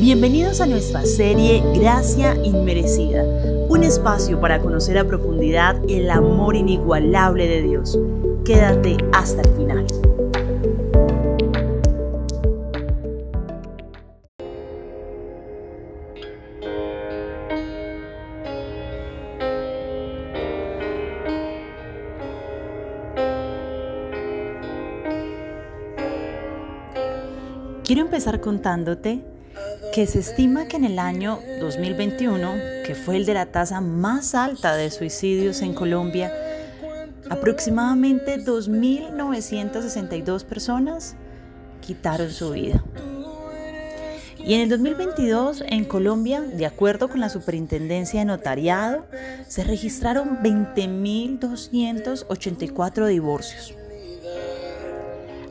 Bienvenidos a nuestra serie Gracia Inmerecida, un espacio para conocer a profundidad el amor inigualable de Dios. Quédate hasta el final. Quiero empezar contándote que se estima que en el año 2021, que fue el de la tasa más alta de suicidios en Colombia, aproximadamente 2.962 personas quitaron su vida. Y en el 2022 en Colombia, de acuerdo con la Superintendencia de Notariado, se registraron 20.284 divorcios.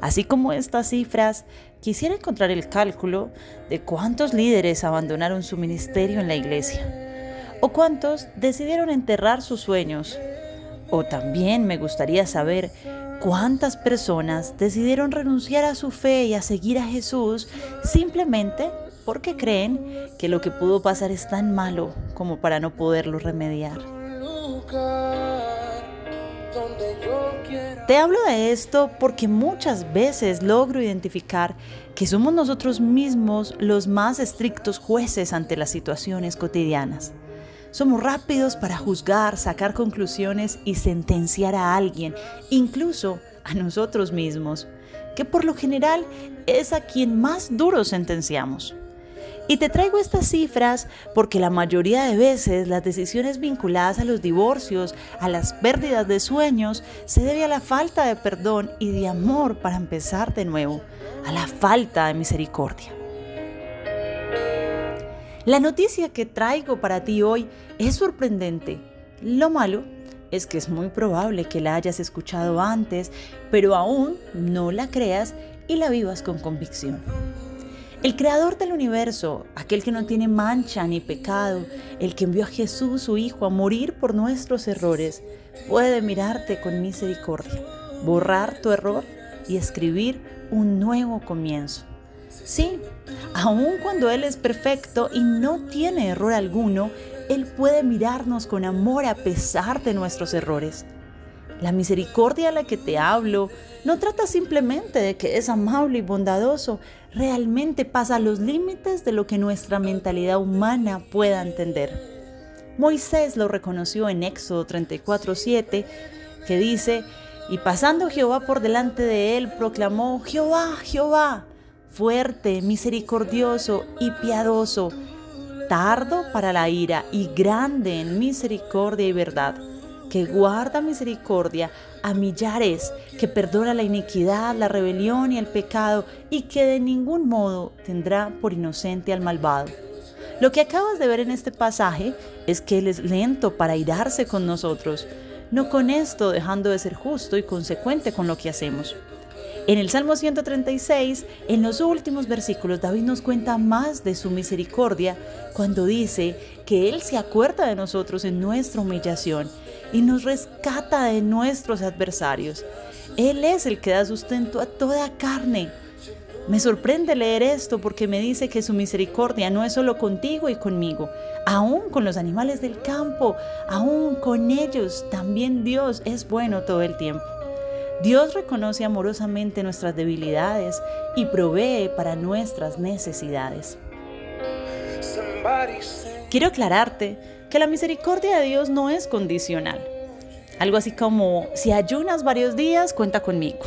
Así como estas cifras, quisiera encontrar el cálculo de cuántos líderes abandonaron su ministerio en la iglesia o cuántos decidieron enterrar sus sueños. O también me gustaría saber cuántas personas decidieron renunciar a su fe y a seguir a Jesús simplemente porque creen que lo que pudo pasar es tan malo como para no poderlo remediar. Te hablo de esto porque muchas veces logro identificar que somos nosotros mismos los más estrictos jueces ante las situaciones cotidianas. Somos rápidos para juzgar, sacar conclusiones y sentenciar a alguien, incluso a nosotros mismos, que por lo general es a quien más duro sentenciamos. Y te traigo estas cifras porque la mayoría de veces las decisiones vinculadas a los divorcios, a las pérdidas de sueños, se debe a la falta de perdón y de amor para empezar de nuevo, a la falta de misericordia. La noticia que traigo para ti hoy es sorprendente. Lo malo es que es muy probable que la hayas escuchado antes, pero aún no la creas y la vivas con convicción. El creador del universo, aquel que no tiene mancha ni pecado, el que envió a Jesús, su Hijo, a morir por nuestros errores, puede mirarte con misericordia, borrar tu error y escribir un nuevo comienzo. Sí, aun cuando Él es perfecto y no tiene error alguno, Él puede mirarnos con amor a pesar de nuestros errores. La misericordia a la que te hablo no trata simplemente de que es amable y bondadoso, realmente pasa los límites de lo que nuestra mentalidad humana pueda entender. Moisés lo reconoció en Éxodo 34:7, que dice, y pasando Jehová por delante de él, proclamó, Jehová, Jehová, fuerte, misericordioso y piadoso, tardo para la ira y grande en misericordia y verdad que guarda misericordia a millares, que perdona la iniquidad, la rebelión y el pecado, y que de ningún modo tendrá por inocente al malvado. Lo que acabas de ver en este pasaje es que Él es lento para irarse con nosotros, no con esto dejando de ser justo y consecuente con lo que hacemos. En el Salmo 136, en los últimos versículos, David nos cuenta más de su misericordia cuando dice que Él se acuerda de nosotros en nuestra humillación y nos rescata de nuestros adversarios. Él es el que da sustento a toda carne. Me sorprende leer esto porque me dice que su misericordia no es solo contigo y conmigo, aún con los animales del campo, aún con ellos, también Dios es bueno todo el tiempo. Dios reconoce amorosamente nuestras debilidades y provee para nuestras necesidades. Quiero aclararte que la misericordia de Dios no es condicional. Algo así como, si ayunas varios días, cuenta conmigo.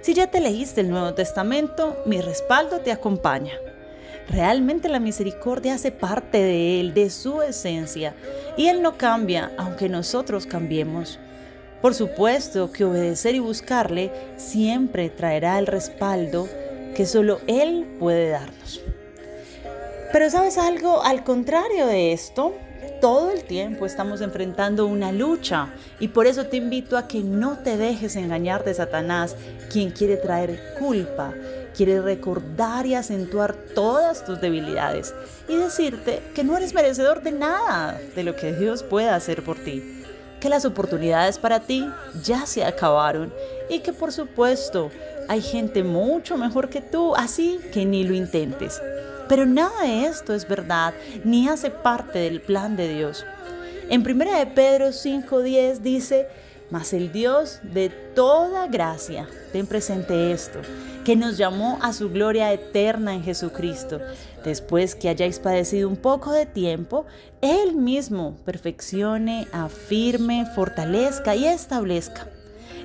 Si ya te leíste el Nuevo Testamento, mi respaldo te acompaña. Realmente la misericordia hace parte de Él, de su esencia, y Él no cambia aunque nosotros cambiemos. Por supuesto que obedecer y buscarle siempre traerá el respaldo que solo Él puede darnos. Pero sabes algo, al contrario de esto, todo el tiempo estamos enfrentando una lucha y por eso te invito a que no te dejes engañar de Satanás, quien quiere traer culpa, quiere recordar y acentuar todas tus debilidades y decirte que no eres merecedor de nada de lo que Dios pueda hacer por ti, que las oportunidades para ti ya se acabaron y que por supuesto hay gente mucho mejor que tú, así que ni lo intentes. Pero nada de esto es verdad, ni hace parte del plan de Dios. En 1 de Pedro 5:10 dice, mas el Dios de toda gracia, ten presente esto, que nos llamó a su gloria eterna en Jesucristo, después que hayáis padecido un poco de tiempo, Él mismo perfeccione, afirme, fortalezca y establezca.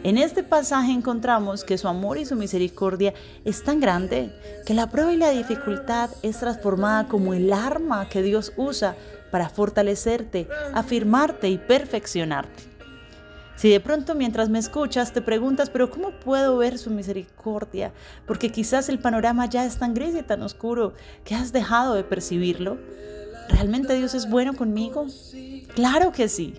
En este pasaje encontramos que su amor y su misericordia es tan grande que la prueba y la dificultad es transformada como el arma que Dios usa para fortalecerte, afirmarte y perfeccionarte. Si de pronto mientras me escuchas te preguntas, pero ¿cómo puedo ver su misericordia? Porque quizás el panorama ya es tan gris y tan oscuro que has dejado de percibirlo. ¿Realmente Dios es bueno conmigo? Claro que sí.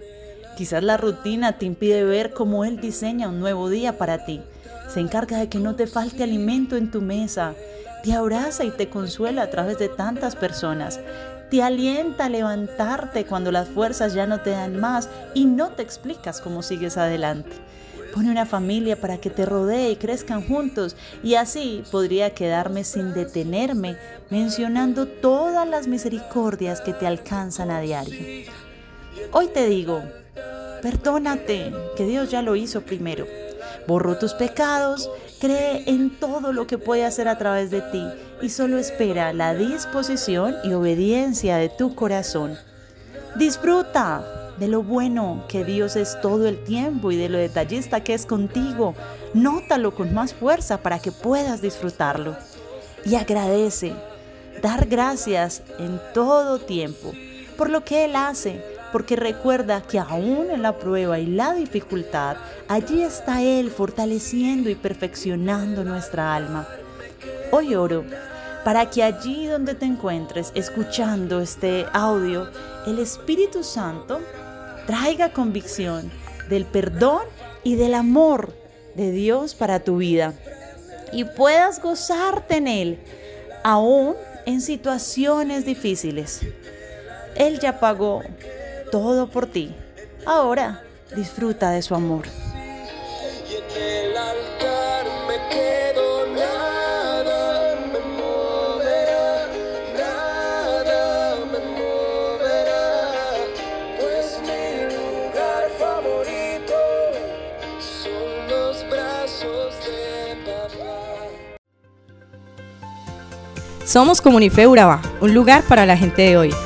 Quizás la rutina te impide ver cómo Él diseña un nuevo día para ti. Se encarga de que no te falte alimento en tu mesa. Te abraza y te consuela a través de tantas personas. Te alienta a levantarte cuando las fuerzas ya no te dan más y no te explicas cómo sigues adelante. Pone una familia para que te rodee y crezcan juntos y así podría quedarme sin detenerme mencionando todas las misericordias que te alcanzan a diario. Hoy te digo, Perdónate, que Dios ya lo hizo primero. Borró tus pecados, cree en todo lo que puede hacer a través de ti y solo espera la disposición y obediencia de tu corazón. Disfruta de lo bueno que Dios es todo el tiempo y de lo detallista que es contigo. Nótalo con más fuerza para que puedas disfrutarlo. Y agradece, dar gracias en todo tiempo por lo que Él hace, porque recuerda que aún en la prueba y la dificultad, allí está Él fortaleciendo y perfeccionando nuestra alma. Hoy oro para que allí donde te encuentres escuchando este audio, el Espíritu Santo traiga convicción del perdón y del amor de Dios para tu vida y puedas gozarte en Él, aún en situaciones difíciles. Él ya pagó todo por ti. Ahora disfruta de su amor. pues mi lugar favorito son los brazos de papá. Somos Comunife Urabá, un lugar para la gente de hoy.